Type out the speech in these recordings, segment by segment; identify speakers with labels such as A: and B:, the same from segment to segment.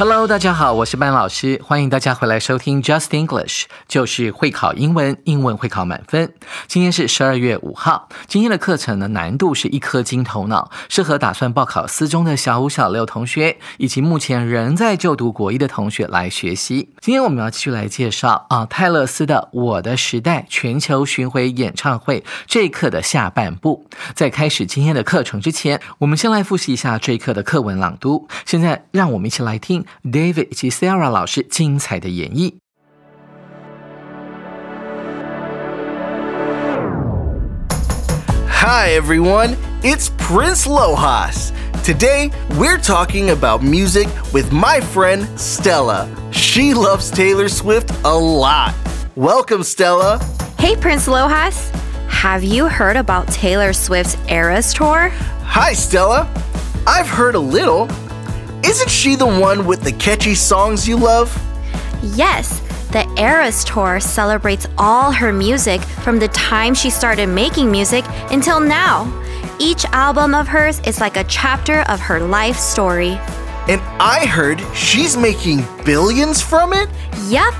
A: Hello，大家好，我是班老师，欢迎大家回来收听 Just English，就是会考英文，英文会考满分。今天是十二月五号，今天的课程呢难度是一颗金头脑，适合打算报考四中的小五、小六同学，以及目前仍在就读国一的同学来学习。今天我们要继续来介绍啊泰勒斯的《我的时代》全球巡回演唱会这一课的下半部。在开始今天的课程之前，我们先来复习一下这一课的课文朗读。现在让我们一起来听。David 以及 Sarah 老师精彩的演绎。
B: Hi everyone, it's Prince Lojas. Today we're talking about music with my friend Stella. She loves Taylor Swift a lot. Welcome, Stella.
C: Hey, Prince Lojas. Have you heard about Taylor Swift's Eras Tour?
B: Hi, Stella. I've heard a little. Isn't she the one with the catchy songs you love?
C: Yes, the Eras Tour celebrates all her music from the time she started making music until now. Each album of hers is like a chapter of her life story.
B: And I heard she's making billions from it?
C: Yep.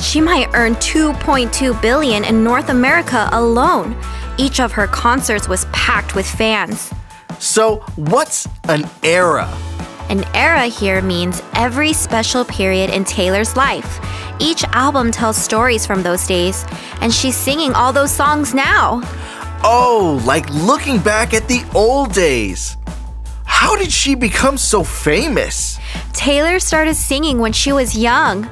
C: She might earn 2.2 billion in North America alone. Each of her concerts was packed with fans.
B: So, what's an era?
C: An era here means every special period in Taylor's life. Each album tells stories from those days, and she's singing all those songs now.
B: Oh, like looking back at the old days. How did she become so famous?
C: Taylor started singing when she was young.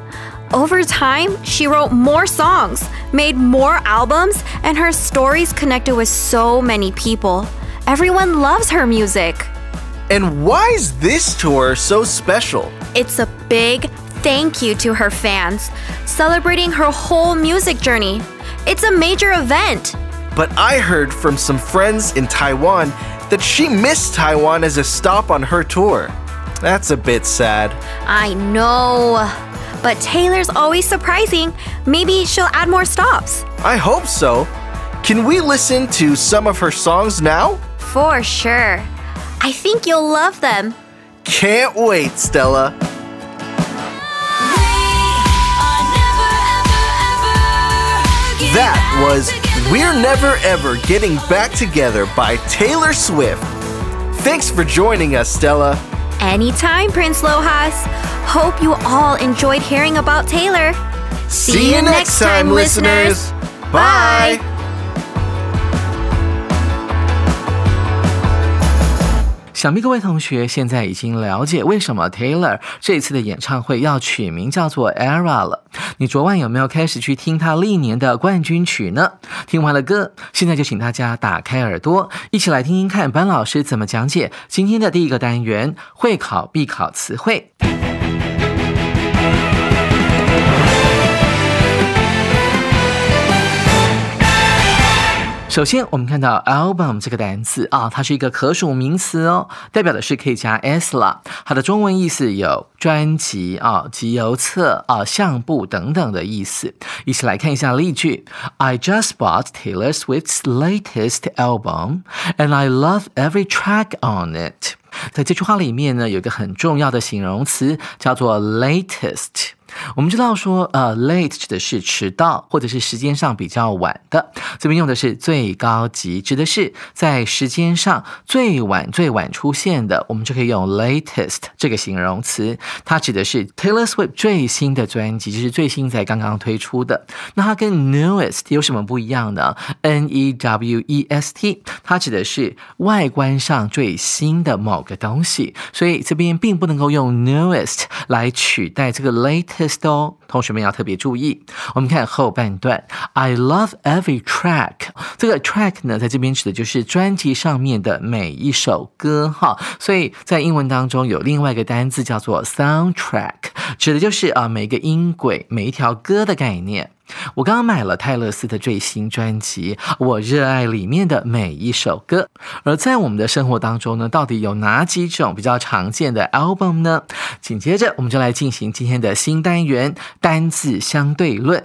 C: Over time, she wrote more songs, made more albums, and her stories connected with so many people. Everyone loves her music.
B: And why is this tour so special?
C: It's a big thank you to her fans, celebrating her whole music journey. It's a major event.
B: But I heard from some friends in Taiwan that she missed Taiwan as a stop on her tour. That's a bit sad.
C: I know. But Taylor's always surprising. Maybe she'll add more stops.
B: I hope so. Can we listen to some of her songs now?
C: For sure. I think you'll love them.
B: Can't wait, Stella. That was We're Never Ever Getting Back Together by Taylor Swift. Thanks for joining us, Stella.
C: Anytime, Prince Lojas. Hope you all enjoyed hearing about Taylor.
B: See, you next time, listeners. Bye.
A: 想必各位同学现在已经了解为什么 Taylor 这次的演唱会要取名叫做 Era 了。你昨晚有没有开始去听他历年的冠军曲呢？听完了歌，现在就请大家打开耳朵，一起来听听看班老师怎么讲解今天的第一个单元——会考必考词汇。首先，我们看到 album 这个单词啊，它是一个可数名词哦，代表的是可以加 s 了。它的中文意思有专辑啊、集邮册啊、相簿等等的意思。一起来看一下例句：I just bought Taylor Swift's latest album, and I love every track on it。在这句话里面呢，有一个很重要的形容词叫做 latest。我们知道说，呃，late 指的是迟到或者是时间上比较晚的，这边用的是最高级，指的是在时间上最晚最晚出现的，我们就可以用 latest 这个形容词。它指的是 Taylor Swift 最新的专辑，就是最新才刚刚推出的。那它跟 newest 有什么不一样呢？N E W E S T，它指的是外观上最新的某个东西，所以这边并不能够用 newest 来取代这个 late test 哦。同学们要特别注意。我们看后半段，I love every track。这个 track 呢，在这边指的就是专辑上面的每一首歌哈。所以在英文当中有另外一个单字叫做 soundtrack，指的就是啊每个音轨、每一条歌的概念。我刚刚买了泰勒斯的最新专辑，我热爱里面的每一首歌。而在我们的生活当中呢，到底有哪几种比较常见的 album 呢？紧接着我们就来进行今天的新单元——单字相对论。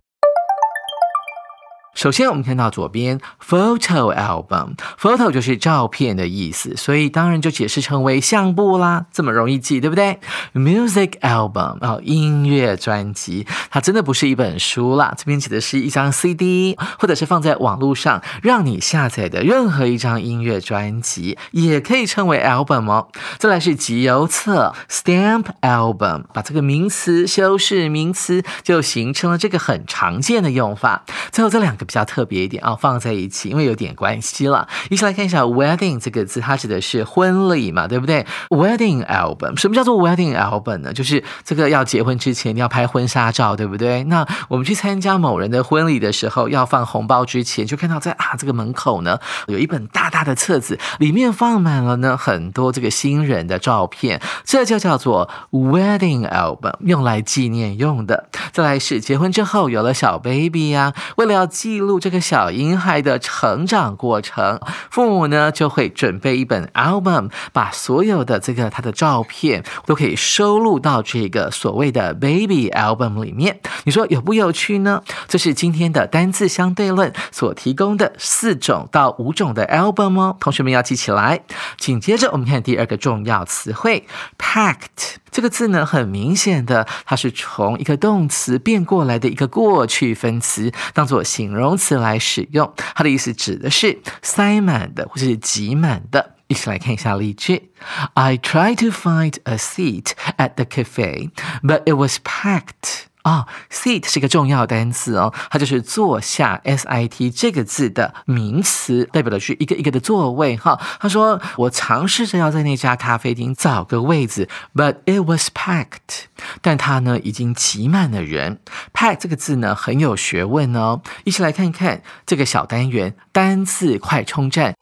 A: 首先，我们看到左边 photo album，photo 就是照片的意思，所以当然就解释成为相簿啦，这么容易记，对不对？music album 啊，音乐专辑，它真的不是一本书啦，这边指的是一张 CD，或者是放在网络上让你下载的任何一张音乐专辑，也可以称为 album 哦。再来是集邮册 stamp album，把这个名词修饰名词，就形成了这个很常见的用法。最后这两。比较特别一点啊，放在一起，因为有点关系了。一起来看一下 wedding 这个字，它指的是婚礼嘛，对不对？wedding album 什么叫做 wedding album 呢？就是这个要结婚之前要拍婚纱照，对不对？那我们去参加某人的婚礼的时候，要放红包之前，就看到在啊这个门口呢，有一本大大的册子，里面放满了呢很多这个新人的照片，这就叫做 wedding album，用来纪念用的。再来是结婚之后有了小 baby 呀，为了要记。记录这个小婴孩的成长过程，父母呢就会准备一本 album，把所有的这个他的照片都可以收录到这个所谓的 baby album 里面。你说有不有趣呢？这是今天的单字相对论所提供的四种到五种的 album 哦，同学们要记起来。紧接着我们看第二个重要词汇 packed。这个字呢，很明显的，它是从一个动词变过来的一个过去分词，当做形容词来使用。它的意思指的是塞满的或者是挤满的。一起来看一下例句：I tried to find a seat at the cafe, but it was packed. 啊，seat 是一个重要单词哦，它就是坐下，s i t 这个字的名词，代表的是一个一个的座位哈。他说我尝试着要在那家咖啡厅找个位子，but it was packed，但它呢已经挤满了人。pack 这个字呢很有学问哦，一起来看一看这个小单元单字快充站。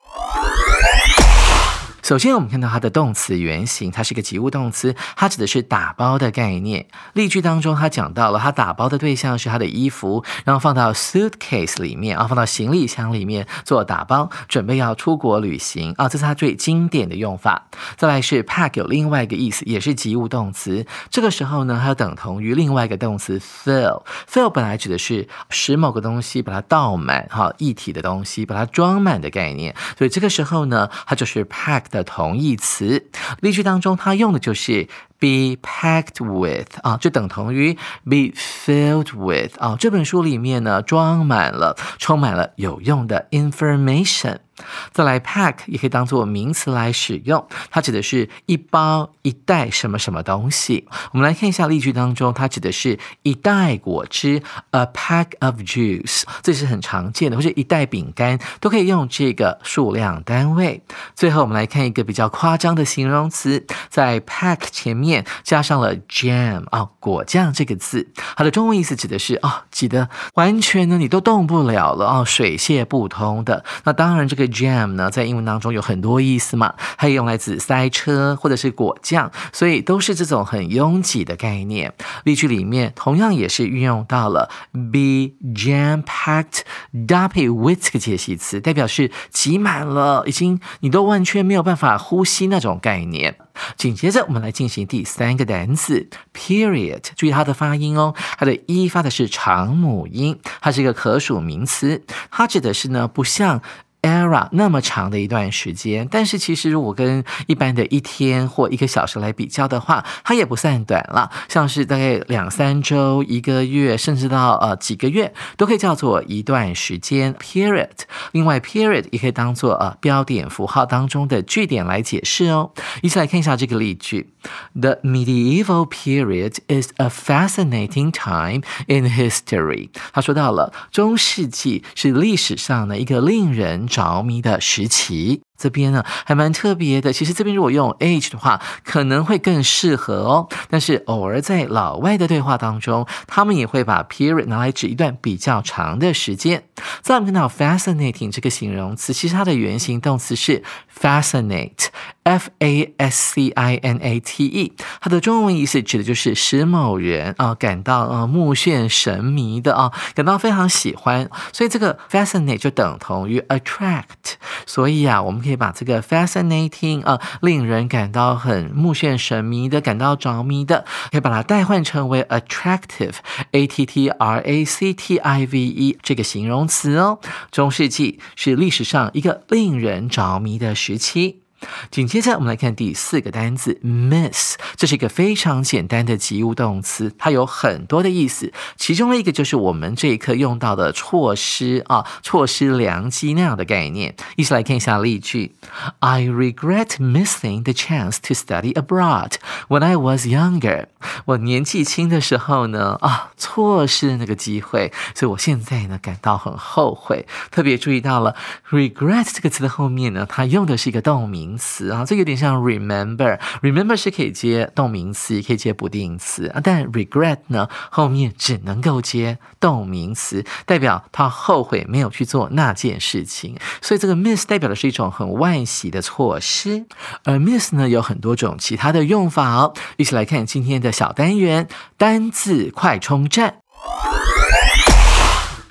A: 首先，我们看到它的动词原形，它是一个及物动词，它指的是打包的概念。例句当中，它讲到了，它打包的对象是他的衣服，然后放到 suitcase 里面啊，放到行李箱里面做打包，准备要出国旅行啊，这是它最经典的用法。再来是 pack 有另外一个意思，也是及物动词，这个时候呢，它等同于另外一个动词 fill，fill 本来指的是使某个东西把它倒满哈，一体的东西把它装满的概念，所以这个时候呢，它就是 pack 的。同义词，例句当中它用的就是 be packed with 啊，就等同于 be filled with 啊。这本书里面呢，装满了，充满了有用的 information。再来，pack 也可以当做名词来使用，它指的是一包一袋什么什么东西。我们来看一下例句当中，它指的是一袋果汁，a pack of juice，这是很常见的，或者一袋饼干都可以用这个数量单位。最后，我们来看一个比较夸张的形容词，在 pack 前面加上了 jam 啊，果酱这个字，它的中文意思指的是哦，挤得完全呢你都动不了了啊，水泄不通的。那当然这个。Jam 呢，在英文当中有很多意思嘛，它也用来指塞车或者是果酱，所以都是这种很拥挤的概念。例句里面同样也是运用到了 be jam packed 搭配 with 这个介系词，代表是挤满了，已经你都完全没有办法呼吸那种概念。紧接着，我们来进行第三个单词 period，注意它的发音哦，它的一发的是长母音，它是一个可数名词，它指的是呢不像。Era 那么长的一段时间，但是其实如果跟一般的一天或一个小时来比较的话，它也不算短了。像是大概两三周、一个月，甚至到呃几个月，都可以叫做一段时间 period。另外，period 也可以当做呃标点符号当中的句点来解释哦。一起来看一下这个例句：The medieval period is a fascinating time in history。他说到了中世纪是历史上的一个令人着迷的时期。这边呢还蛮特别的，其实这边如果用 age 的话，可能会更适合哦。但是偶尔在老外的对话当中，他们也会把 period 拿来指一段比较长的时间。再我们看到 fascinating 这个形容词，其实它的原型动词是 fascinate，f a s c i n a t e，它的中文意思指的就是使某人啊感到呃目眩神迷的啊，感到非常喜欢。所以这个 fascinate 就等同于 attract。所以啊，我们可以。把这个 fascinating 啊，令人感到很目眩神迷的，感到着迷的，可以把它代换成为 attractive，a t t r a c t i v e 这个形容词哦。中世纪是历史上一个令人着迷的时期。紧接着，我们来看第四个单词 miss，这是一个非常简单的及物动词，它有很多的意思，其中的一个就是我们这一课用到的错失啊，错失良机那样的概念。一起来看一下例句：I regret missing the chance to study abroad when I was younger。我年纪轻的时候呢，啊，错失那个机会，所以我现在呢感到很后悔。特别注意到了 regret 这个词的后面呢，它用的是一个动名。名词啊，这有点像 remember，remember 是可以接动名词，也可以接不定词啊。但 regret 呢，后面只能够接动名词，代表他后悔没有去做那件事情。所以这个 miss 代表的是一种很惋惜的措施。而 miss 呢，有很多种其他的用法哦。一起来看今天的小单元单字快充站。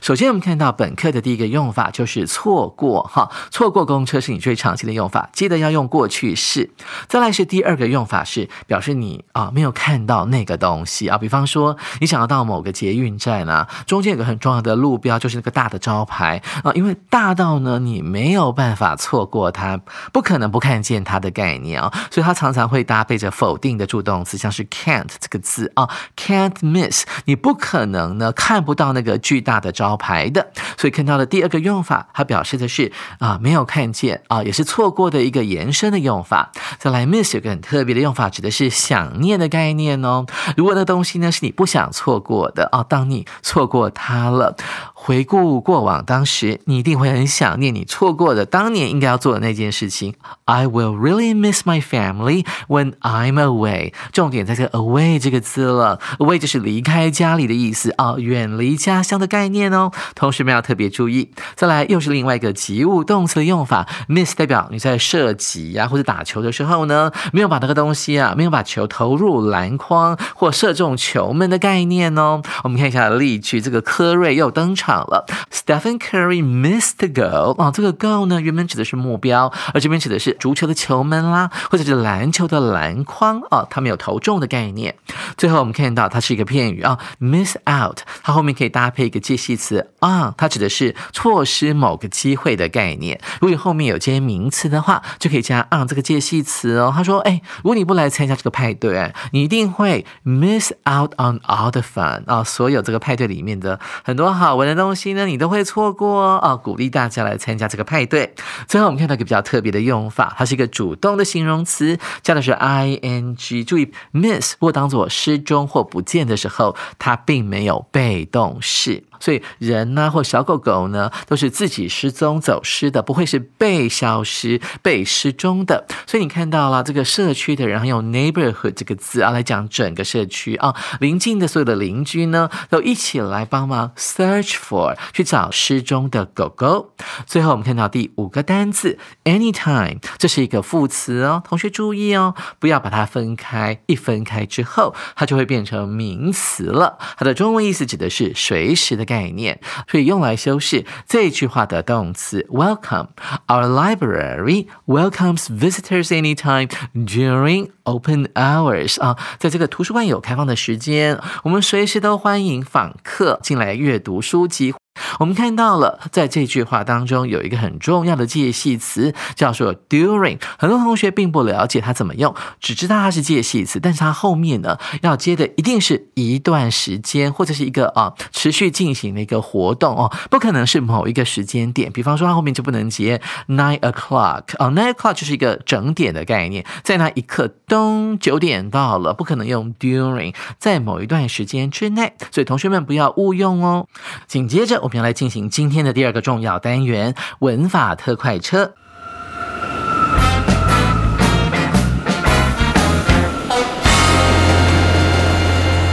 A: 首先，我们看到本课的第一个用法就是错过，哈，错过公车是你最常见的用法，记得要用过去式。再来是第二个用法是表示你啊没有看到那个东西啊，比方说你想要到某个捷运站啊，中间有个很重要的路标，就是那个大的招牌啊，因为大到呢你没有办法错过它，不可能不看见它的概念啊，所以它常常会搭配着否定的助动词，像是 can't 这个字啊，can't miss，你不可能呢看不到那个巨大的招。牌的，所以看到的第二个用法，它表示的是啊没有看见啊，也是错过的一个延伸的用法。再来，miss 有个很特别的用法，指的是想念的概念哦。如果那东西呢是你不想错过的啊，当你错过它了。回顾过往，当时你一定会很想念你错过的当年应该要做的那件事情。I will really miss my family when I'm away。重点在这 away 这个字了，away 就是离开家里的意思啊，远离家乡的概念哦。同学们要特别注意。再来，又是另外一个及物动词的用法，miss 代表你在射击呀或者打球的时候呢，没有把那个东西啊，没有把球投入篮筐或射中球门的概念哦。我们看一下例句，这个科瑞又登场。了，Stephen Curry missed the goal 啊，这个 goal 呢原本指的是目标，而这边指的是足球的球门啦，或者是篮球的篮筐啊，它没有投中的概念。最后我们看到它是一个片语啊，miss out，它后面可以搭配一个介系词 on，它指指的是错失某个机会的概念。如果你后面有接名词的话，就可以加 on 这个介系词哦。他说，哎，如果你不来参加这个派对，你一定会 miss out on all the fun 啊，所有这个派对里面的很多好玩的东。西呢，你都会错过哦。鼓励大家来参加这个派对。最后，我们看到一个比较特别的用法，它是一个主动的形容词，加的是 i n g。注意，miss 或当做失踪或不见的时候，它并没有被动式。所以人呢，或小狗狗呢，都是自己失踪走失的，不会是被消失、被失踪的。所以你看到了这个社区的人用 neighborhood 这个字啊，来讲整个社区啊，邻近的所有的邻居呢，都一起来帮忙 search for 去找失踪的狗狗。最后我们看到第五个单词 anytime，这是一个副词哦，同学注意哦，不要把它分开，一分开之后，它就会变成名词了。它的中文意思指的是随时的。概念，所以用来修饰这句话的动词 welcome。Our library welcomes visitors anytime during open hours。啊，在这个图书馆有开放的时间，我们随时都欢迎访客进来阅读书籍。我们看到了，在这句话当中有一个很重要的介系词，叫做 during。很多同学并不了解它怎么用，只知道它是介系词，但是它后面呢要接的一定是一段时间，或者是一个啊持续进行的一个活动哦，不可能是某一个时间点。比方说，它后面就不能接 nine o'clock 啊，nine o'clock 就是一个整点的概念，在那一刻，咚，九点到了，不可能用 during，在某一段时间之内。所以同学们不要误用哦。紧接着。我们要来进行今天的第二个重要单元——文法特快车。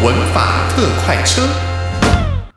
D: 文法特快车。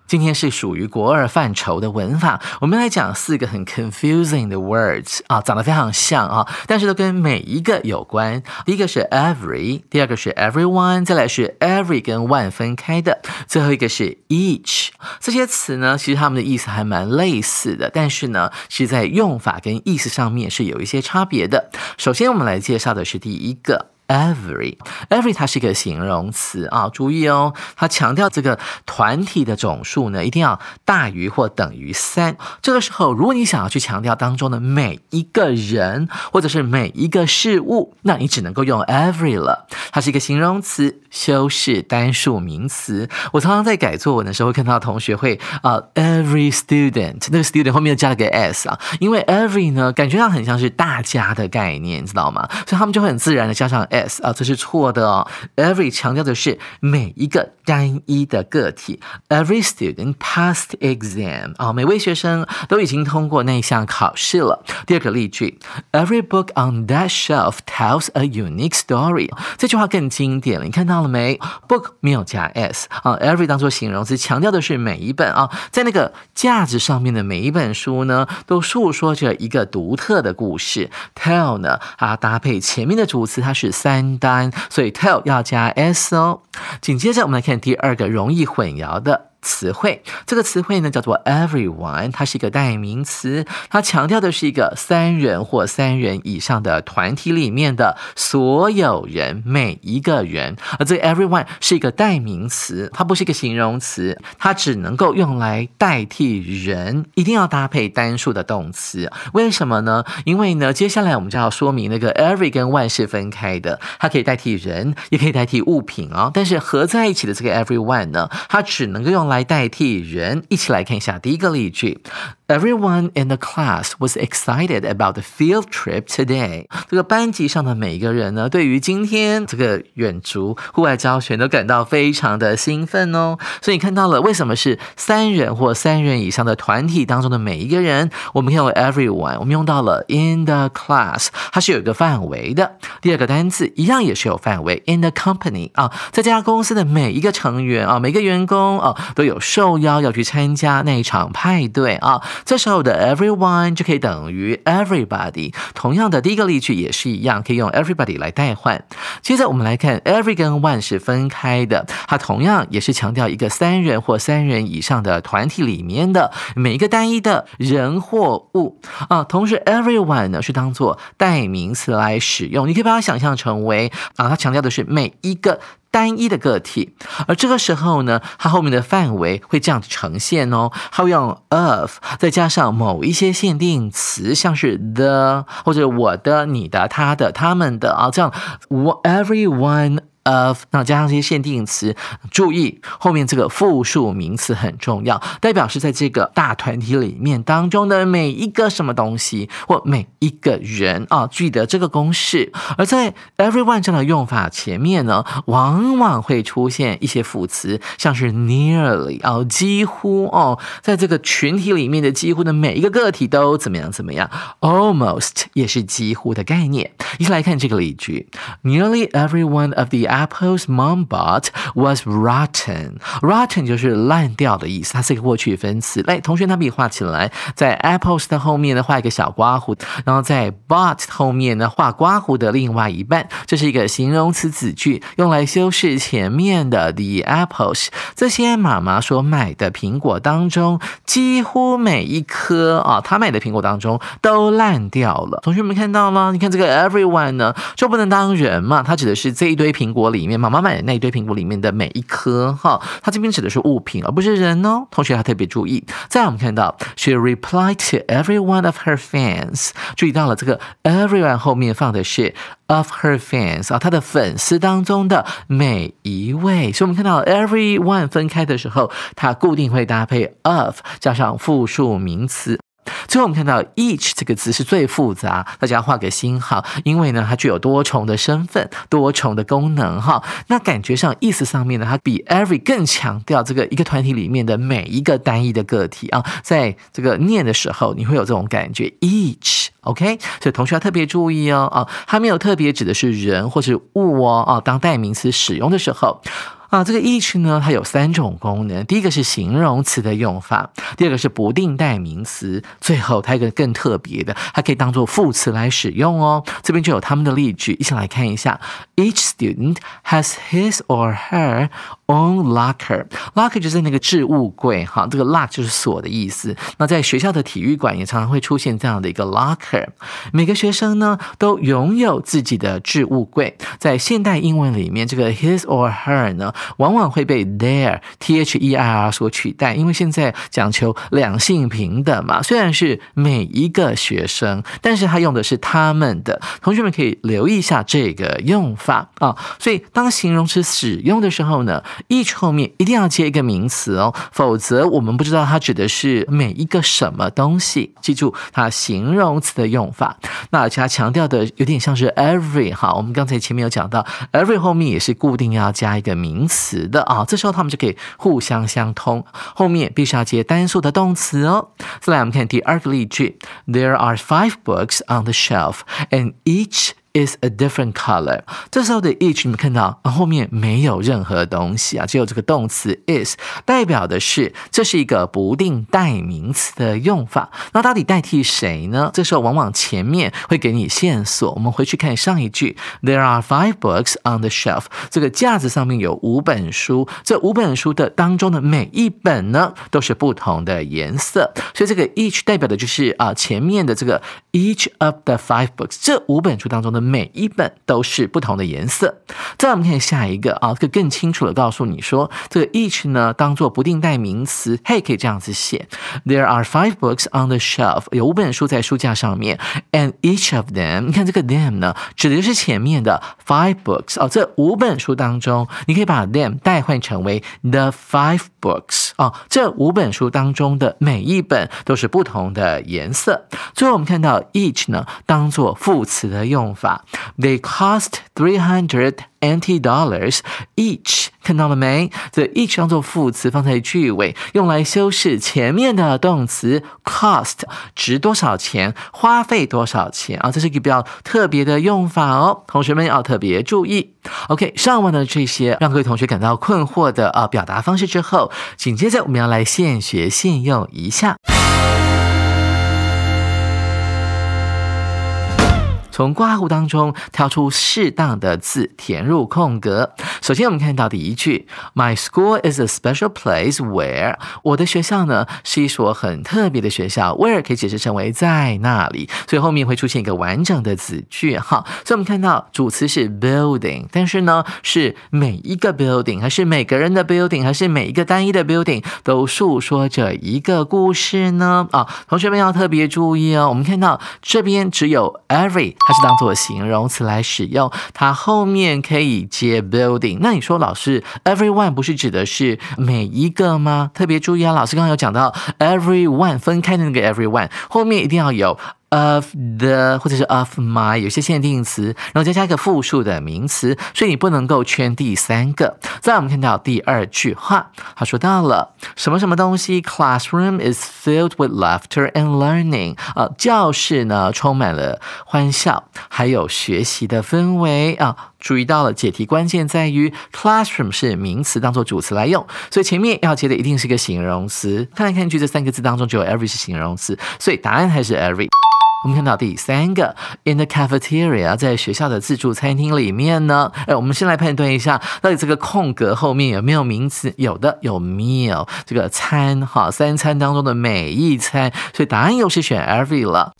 A: 今天是属于国二范畴的文法，我们来讲四个很 confusing 的 words 啊，长得非常像啊，但是都跟每一个有关。第一个是 every，第二个是 everyone，再来是 every 跟 one 分开的，最后一个是 each。这些词呢，其实它们的意思还蛮类似的，但是呢，是在用法跟意思上面是有一些差别的。首先，我们来介绍的是第一个。Every，every 它是一个形容词啊，注意哦，它强调这个团体的总数呢，一定要大于或等于三。这个时候，如果你想要去强调当中的每一个人或者是每一个事物，那你只能够用 every 了。它是一个形容词，修饰单数名词。我常常在改作文的时候，会看到同学会啊，every student，那个 student 后面又加了个 s 啊，因为 every 呢，感觉上很像是大家的概念，你知道吗？所以他们就会很自然的加上 s。啊，这是错的哦。Every 强调的是每一个单一的个体。Every student passed exam 啊，每位学生都已经通过那项考试了。第二个例句，Every book on that shelf tells a unique story。这句话更经典了，你看到了没？Book 没有加 s 啊，Every 当做形容词，强调的是每一本啊，在那个架子上面的每一本书呢，都诉说着一个独特的故事。Tell 呢，啊，搭配前面的主词，它是。三单，所以 tell 要加 s 哦。紧接着，我们来看第二个容易混淆的。词汇这个词汇呢叫做 everyone，它是一个代名词，它强调的是一个三人或三人以上的团体里面的所有人，每一个人。而这 everyone 是一个代名词，它不是一个形容词，它只能够用来代替人，一定要搭配单数的动词。为什么呢？因为呢，接下来我们就要说明那个 every 跟 one 是分开的，它可以代替人，也可以代替物品哦。但是合在一起的这个 everyone 呢，它只能够用。来代替人，一起来看一下第一个例句。Everyone in the class was excited about the field trip today。这个班级上的每一个人呢，对于今天这个远足户外教学都感到非常的兴奋哦。所以你看到了，为什么是三人或三人以上的团体当中的每一个人，我们用了 everyone，我们用到了 in the class，它是有一个范围的。第二个单词一样也是有范围，in the company 啊，在这家公司的每一个成员啊，每个员工啊，都有受邀要去参加那一场派对啊。这时候的 everyone 就可以等于 everybody。同样的，第一个例句也是一样，可以用 everybody 来代换。接着我们来看 every 跟 one 是分开的，它同样也是强调一个三人或三人以上的团体里面的每一个单一的人或物啊。同时 everyone 呢是当做代名词来使用，你可以把它想象成为啊，它强调的是每一个。单一的个体，而这个时候呢，它后面的范围会这样子呈现哦，它会用 of 再加上某一些限定词，像是 the 或者我的、你的、他的、他们的啊，这样 everyone。Of 那加上这些限定词，注意后面这个复数名词很重要，代表是在这个大团体里面当中的每一个什么东西或每一个人啊，记得这个公式。而在 everyone 这样的用法前面呢，往往会出现一些副词，像是 nearly 哦，几乎哦，在这个群体里面的几乎的每一个个体都怎么样怎么样，almost 也是几乎的概念。一起来看这个例句，nearly every one of the Apple's mom bought was rotten. Rotten 就是烂掉的意思，它是一个过去分词。来，同学拿笔画起来，在 apples 的后面呢画一个小刮胡，然后在 bought 后面呢画刮胡的另外一半。这是一个形容词子句，用来修饰前面的 the apples。这些妈妈所买的苹果当中，几乎每一颗啊，她买的苹果当中都烂掉了。同学们看到了？你看这个 everyone 呢，就不能当人嘛？它指的是这一堆苹果。里面，妈妈买的那一堆苹果里面的每一颗哈，它这边指的是物品，而不是人哦。同学要特别注意。再我们看到，she replied to every one of her fans，注意到了这个 everyone 后面放的是 of her fans 啊，她的粉丝当中的每一位。所以我们看到 everyone 分开的时候，它固定会搭配 of 加上复数名词。最后我们看到 each 这个词是最复杂，大家画个星号，因为呢它具有多重的身份、多重的功能哈。那感觉上意思上面呢，它比 every 更强调这个一个团体里面的每一个单一的个体啊，在这个念的时候，你会有这种感觉 each。OK，所以同学要特别注意哦啊，它没有特别指的是人或是物哦啊，当代名词使用的时候。啊，这个 each 呢，它有三种功能。第一个是形容词的用法，第二个是不定代名词，最后它一个更特别的，它可以当做副词来使用哦。这边就有他们的例句，一起来看一下。Each student has his or her own locker. Locker 就是那个置物柜，哈，这个 lock 就是锁的意思。那在学校的体育馆也常常会出现这样的一个 locker。每个学生呢都拥有自己的置物柜。在现代英文里面，这个 his or her 呢。往往会被 their t h e i r 所取代，因为现在讲求两性平等嘛。虽然是每一个学生，但是他用的是他们的。同学们可以留意一下这个用法啊。所以当形容词使用的时候呢，each 后面一定要接一个名词哦，否则我们不知道它指的是每一个什么东西。记住它形容词的用法。那而且它强调的有点像是 every 哈，我们刚才前面有讲到，every 后面也是固定要加一个名。词的啊，这时候他们就可以互相相通，后面必须要接单数的动词哦。再来，我们看第二个例句：There are five books on the shelf, and each is a different color。这时候的 each 你们看到后面没有任何东西啊，只有这个动词 is，代表的是这是一个不定代名词的用法。那到底代替谁呢？这时候往往前面会给你线索。我们回去看上一句，There are five books on the shelf。这个架子上面有五本书，这五本书的当中的每一本呢都是不同的颜色，所以这个 each 代表的就是啊前面的这个 each of the five books，这五本书当中的。每一本都是不同的颜色。再我们看下一个啊，这个更清楚的告诉你说，这个 each 呢当做不定代名词，嘿，可以这样子写：There are five books on the shelf，有五本书在书架上面，and each of them，你看这个 them 呢，指的就是前面的 five books 哦，这五本书当中，你可以把 them 代换成为 the five books 哦，这五本书当中的每一本都是不同的颜色。最后我们看到 each 呢，当做副词的用法。They cost three hundred NT dollars each，看到了没？这 each 当做副词放在句尾，用来修饰前面的动词 cost，值多少钱，花费多少钱啊？这是一个比较特别的用法哦，同学们要特别注意。OK，上完了这些让各位同学感到困惑的啊表达方式之后，紧接着我们要来现学现用一下。从挂号当中挑出适当的字填入空格。首先，我们看到第一句：My school is a special place where 我的学校呢是一所很特别的学校。Where 可以解释成为在那里，所以后面会出现一个完整的子句哈。所以我们看到主词是 building，但是呢是每一个 building 还是每个人的 building 还是每一个单一的 building 都诉说着一个故事呢？啊，同学们要特别注意哦。我们看到这边只有 every。它是当做形容词来使用，它后面可以接 building。那你说老师，everyone 不是指的是每一个吗？特别注意啊，老师刚刚有讲到 everyone 分开的那个 everyone 后面一定要有。Of the 或者是 of my 有些限定词，然后再加一个复数的名词，所以你不能够圈第三个。再我们看到第二句话，他说到了什么什么东西，classroom is filled with laughter and learning。啊，教室呢充满了欢笑，还有学习的氛围啊。注意到了解题关键在于 classroom 是名词当做主词来用，所以前面要接的一定是个形容词。看来看去，这三个字当中只有 every 是形容词，所以答案还是 every。我们看到第三个，in the cafeteria，在学校的自助餐厅里面呢。哎，我们先来判断一下，到底这个空格后面有没有名词？有的，有 meal，这个餐哈，三餐当中的每一餐，所以答案又是选 every 了。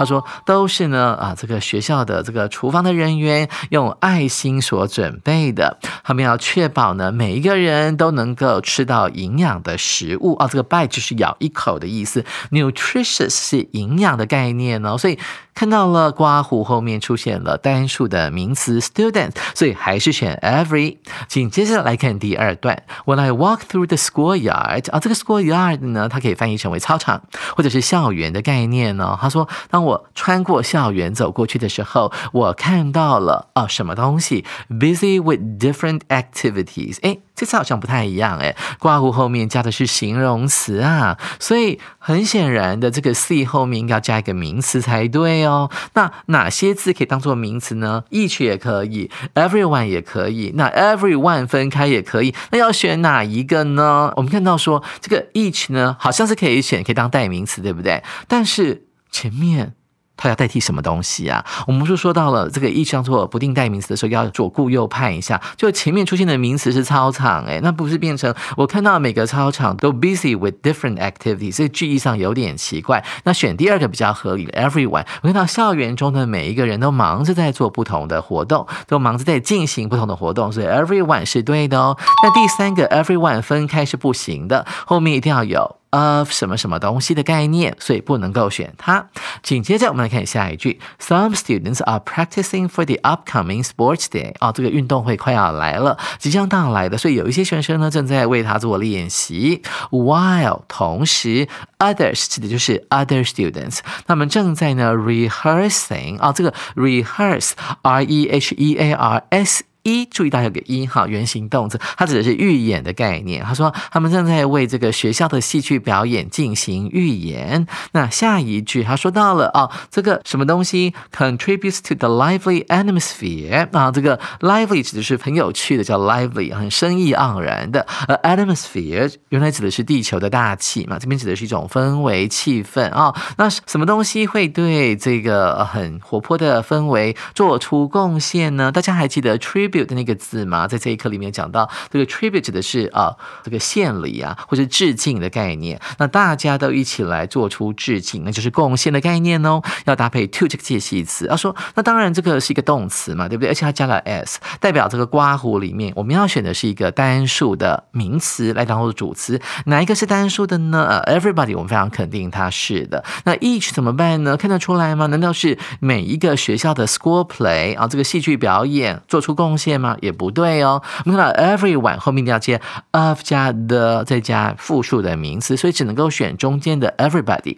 A: 他说都是呢啊，这个学校的这个厨房的人员用爱心所准备的，他们要确保呢每一个人都能够吃到营养的食物啊。这个 bite 就是咬一口的意思，nutritious 是营养的概念哦，所以。看到了刮胡后面出现了单数的名词 student，所以还是选 every。紧接着来看第二段，When I walk through the schoolyard，啊，这个 schoolyard 呢，它可以翻译成为操场或者是校园的概念呢。他说，当我穿过校园走过去的时候，我看到了啊什么东西，busy with different activities。哎，这次好像不太一样哎，刮胡后面加的是形容词啊，所以很显然的，这个 C 后面应该加一个名词才对。哦，那哪些字可以当做名词呢？each 也可以，everyone 也可以，那 everyone 分开也可以。那要选哪一个呢？我们看到说这个 each 呢，好像是可以选，可以当代名词，对不对？但是前面。它要代替什么东西啊？我们不是说到了这个 each 当做不定代名词的时候，要左顾右盼一下。就前面出现的名词是操场，哎，那不是变成我看到每个操场都 busy with different activities，所以句意上有点奇怪。那选第二个比较合理，everyone。我看到校园中的每一个人都忙着在做不同的活动，都忙着在进行不同的活动，所以 everyone 是对的哦。那第三个 everyone 分开是不行的，后面一定要有。Of 什么什么东西的概念，所以不能够选它。紧接着我们来看下一句：Some students are practicing for the upcoming sports day。啊，这个运动会快要来了，即将到来的，所以有一些学生呢正在为它做练习。While 同时，others 指的就是 other students，他们正在呢 rehearsing。啊，这个 rehearse，r e h e a r s。一注意到有个一哈，原形动词，它指的是预演的概念。他说他们正在为这个学校的戏剧表演进行预演。那下一句他说到了啊，这个什么东西 contributes to the lively atmosphere 啊，这个 lively 指的是很有趣的，叫 lively，很生意盎然的。而 atmosphere 原来指的是地球的大气嘛，这边指的是一种氛围气氛啊。那什么东西会对这个很活泼的氛围做出贡献呢？大家还记得 tribute 的那个字嘛，在这一课里面讲到，这个 tribute 的是啊，这个献礼啊，或者致敬的概念。那大家都一起来做出致敬，那就是贡献的概念哦。要搭配 to 这个介系词。要说，那当然这个是一个动词嘛，对不对？而且它加了 s，代表这个刮胡里面，我们要选的是一个单数的名词来当做主词。哪一个是单数的呢？Everybody，我们非常肯定它是的。那 each 怎么办呢？看得出来吗？难道是每一个学校的 school play 啊，这个戏剧表演做出贡？线吗？也不对哦。我们看到 everyone 后面一定要接 of 加 the 再加复数的名词，所以只能够选中间的 everybody。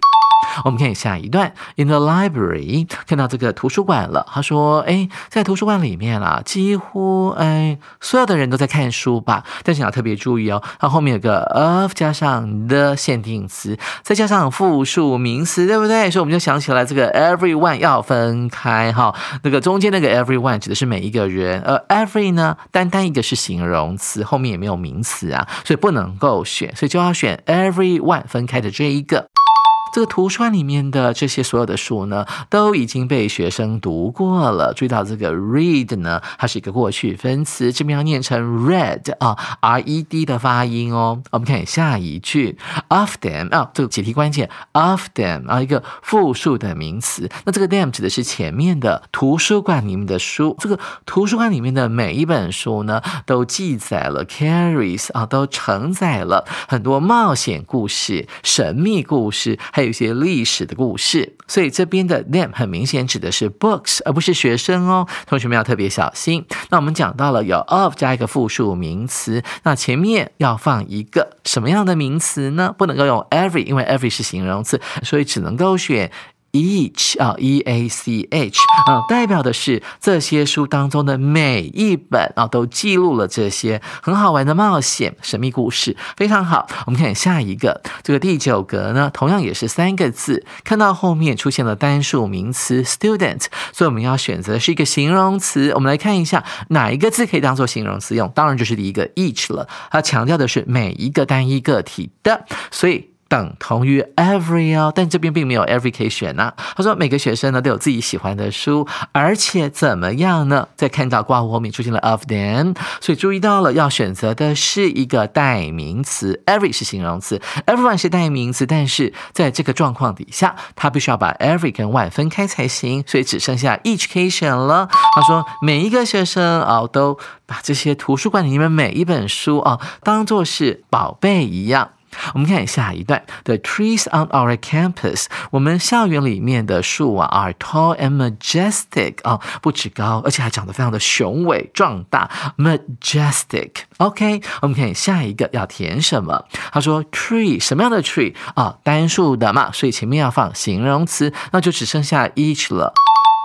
A: 我们看下一段，In the library，看到这个图书馆了。他说：“哎，在图书馆里面啊，几乎哎所有的人都在看书吧。但是你要特别注意哦，它后面有个 of 加上 the 限定词，再加上复数名词，对不对？所以我们就想起来这个 everyone 要分开哈。那个中间那个 everyone 指的是每一个人，而 every 呢，单单一个是形容词，后面也没有名词啊，所以不能够选，所以就要选 everyone 分开的这一个。”这个图书馆里面的这些所有的书呢，都已经被学生读过了。注意到这个 read 呢，它是一个过去分词，这边要念成 read 啊，r e d 的发音哦。我们看下一句，of them 啊，这个解题关键，of them 啊，一个复数的名词。那这个 them 指的是前面的图书馆里面的书。这个图书馆里面的每一本书呢，都记载了 carries 啊，都承载了很多冒险故事、神秘故事，还。有一些历史的故事，所以这边的 them 很明显指的是 books，而不是学生哦。同学们要特别小心。那我们讲到了有 of 加一个复数名词，那前面要放一个什么样的名词呢？不能够用 every，因为 every 是形容词，所以只能够选。Each 啊，E A C H 啊，代表的是这些书当中的每一本啊，都记录了这些很好玩的冒险神秘故事，非常好。我们看下一个，这个第九格呢，同样也是三个字，看到后面出现了单数名词 student，所以我们要选择是一个形容词。我们来看一下哪一个字可以当做形容词用，当然就是第一个 each 了。它强调的是每一个单一个体的，所以。等同于 every 哦，但这边并没有 every 可以选呐。他说每个学生呢都有自己喜欢的书，而且怎么样呢？在看到挂号后面出现了 of them，所以注意到了要选择的是一个代名词，every 是形容词，everyone 是代名词，但是在这个状况底下，他必须要把 every 跟 one 分开才行，所以只剩下 each 可以选了。他说每一个学生啊都把这些图书馆里面每一本书啊当做是宝贝一样。我们看下一段，The trees on our campus，我们校园里面的树啊，are tall and majestic 啊，不止高，而且还长得非常的雄伟壮大，majestic。OK，我们看下一个要填什么？他说 tree 什么样的 tree 啊？单数的嘛，所以前面要放形容词，那就只剩下 each 了。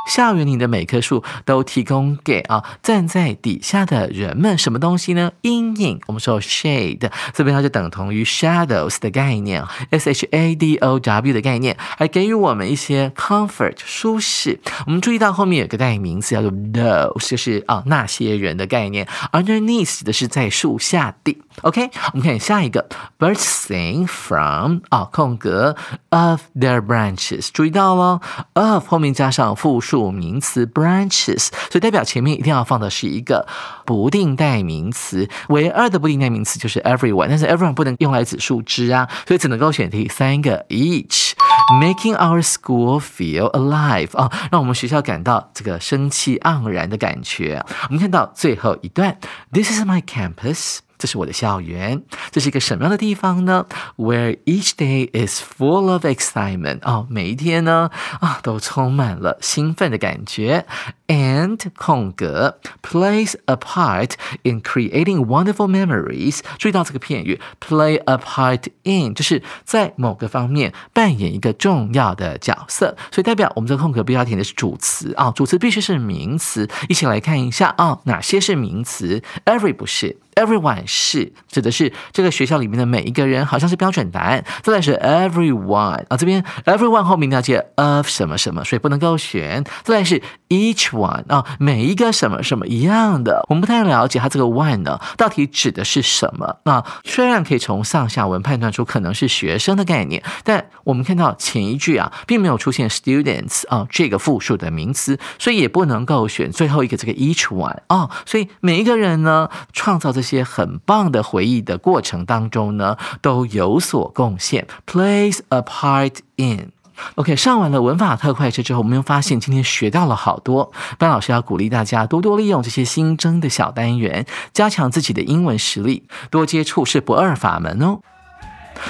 A: 校园里的每棵树都提供给啊站在底下的人们什么东西呢？阴影，我们说 shade，这边它就等同于 shadows 的概念，s h a d o w 的概念，还给予我们一些 comfort 舒适。我们注意到后面有个代名词叫做 those，就是啊那些人的概念，underneath 的是在树下的。OK，我们看下一个，birds sing from 啊空格 of their branches，注意到了 of 后面加上复数。名词 branches，所以代表前面一定要放的是一个不定代名词。唯二的不定代名词就是 everyone，但是 everyone 不能用来指树枝啊，所以只能够选第三个 each，making our school feel alive 啊，让我们学校感到这个生气盎然的感觉。我们看到最后一段，This is my campus。这是我的校园，这是一个什么样的地方呢？Where each day is full of excitement，哦，每一天呢，啊，都充满了兴奋的感觉。And 空格 plays a part in creating wonderful memories。注意到这个片语，play a part in，就是在某个方面扮演一个重要的角色。所以代表我们这个空格必须要填的是主词啊，主词必须是名词。一起来看一下啊，哪些是名词？Every 不是。Everyone 是指的是这个学校里面的每一个人，好像是标准答案。再来是 everyone 啊，这边 everyone 后面要接 of 什么什么，所以不能够选。再来是 each one 啊，每一个什么什么一样的。我们不太了解它这个 one 呢，到底指的是什么？那虽然可以从上下文判断出可能是学生的概念，但我们看到前一句啊，并没有出现 students 啊这个复数的名词，所以也不能够选最后一个这个 each one 啊。所以每一个人呢，创造这。些很棒的回忆的过程当中呢，都有所贡献，plays a part in。OK，上完了文法特快车之后，我们又发现今天学到了好多。班老师要鼓励大家多多利用这些新增的小单元，加强自己的英文实力，多接触是不二法门哦。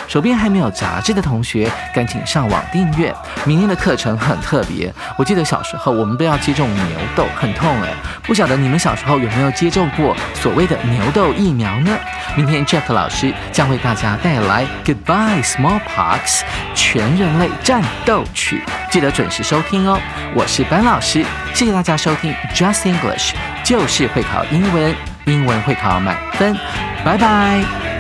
A: 手边还没有杂志的同学，赶紧上网订阅。明天的课程很特别，我记得小时候我们都要接种牛痘，很痛哎。不晓得你们小时候有没有接种过所谓的牛痘疫苗呢？明天 Jack 老师将为大家带来 Goodbye Smallpox 全人类战斗曲，记得准时收听哦。我是班老师，谢谢大家收听 Just English，就是会考英文，英文会考满分，拜拜。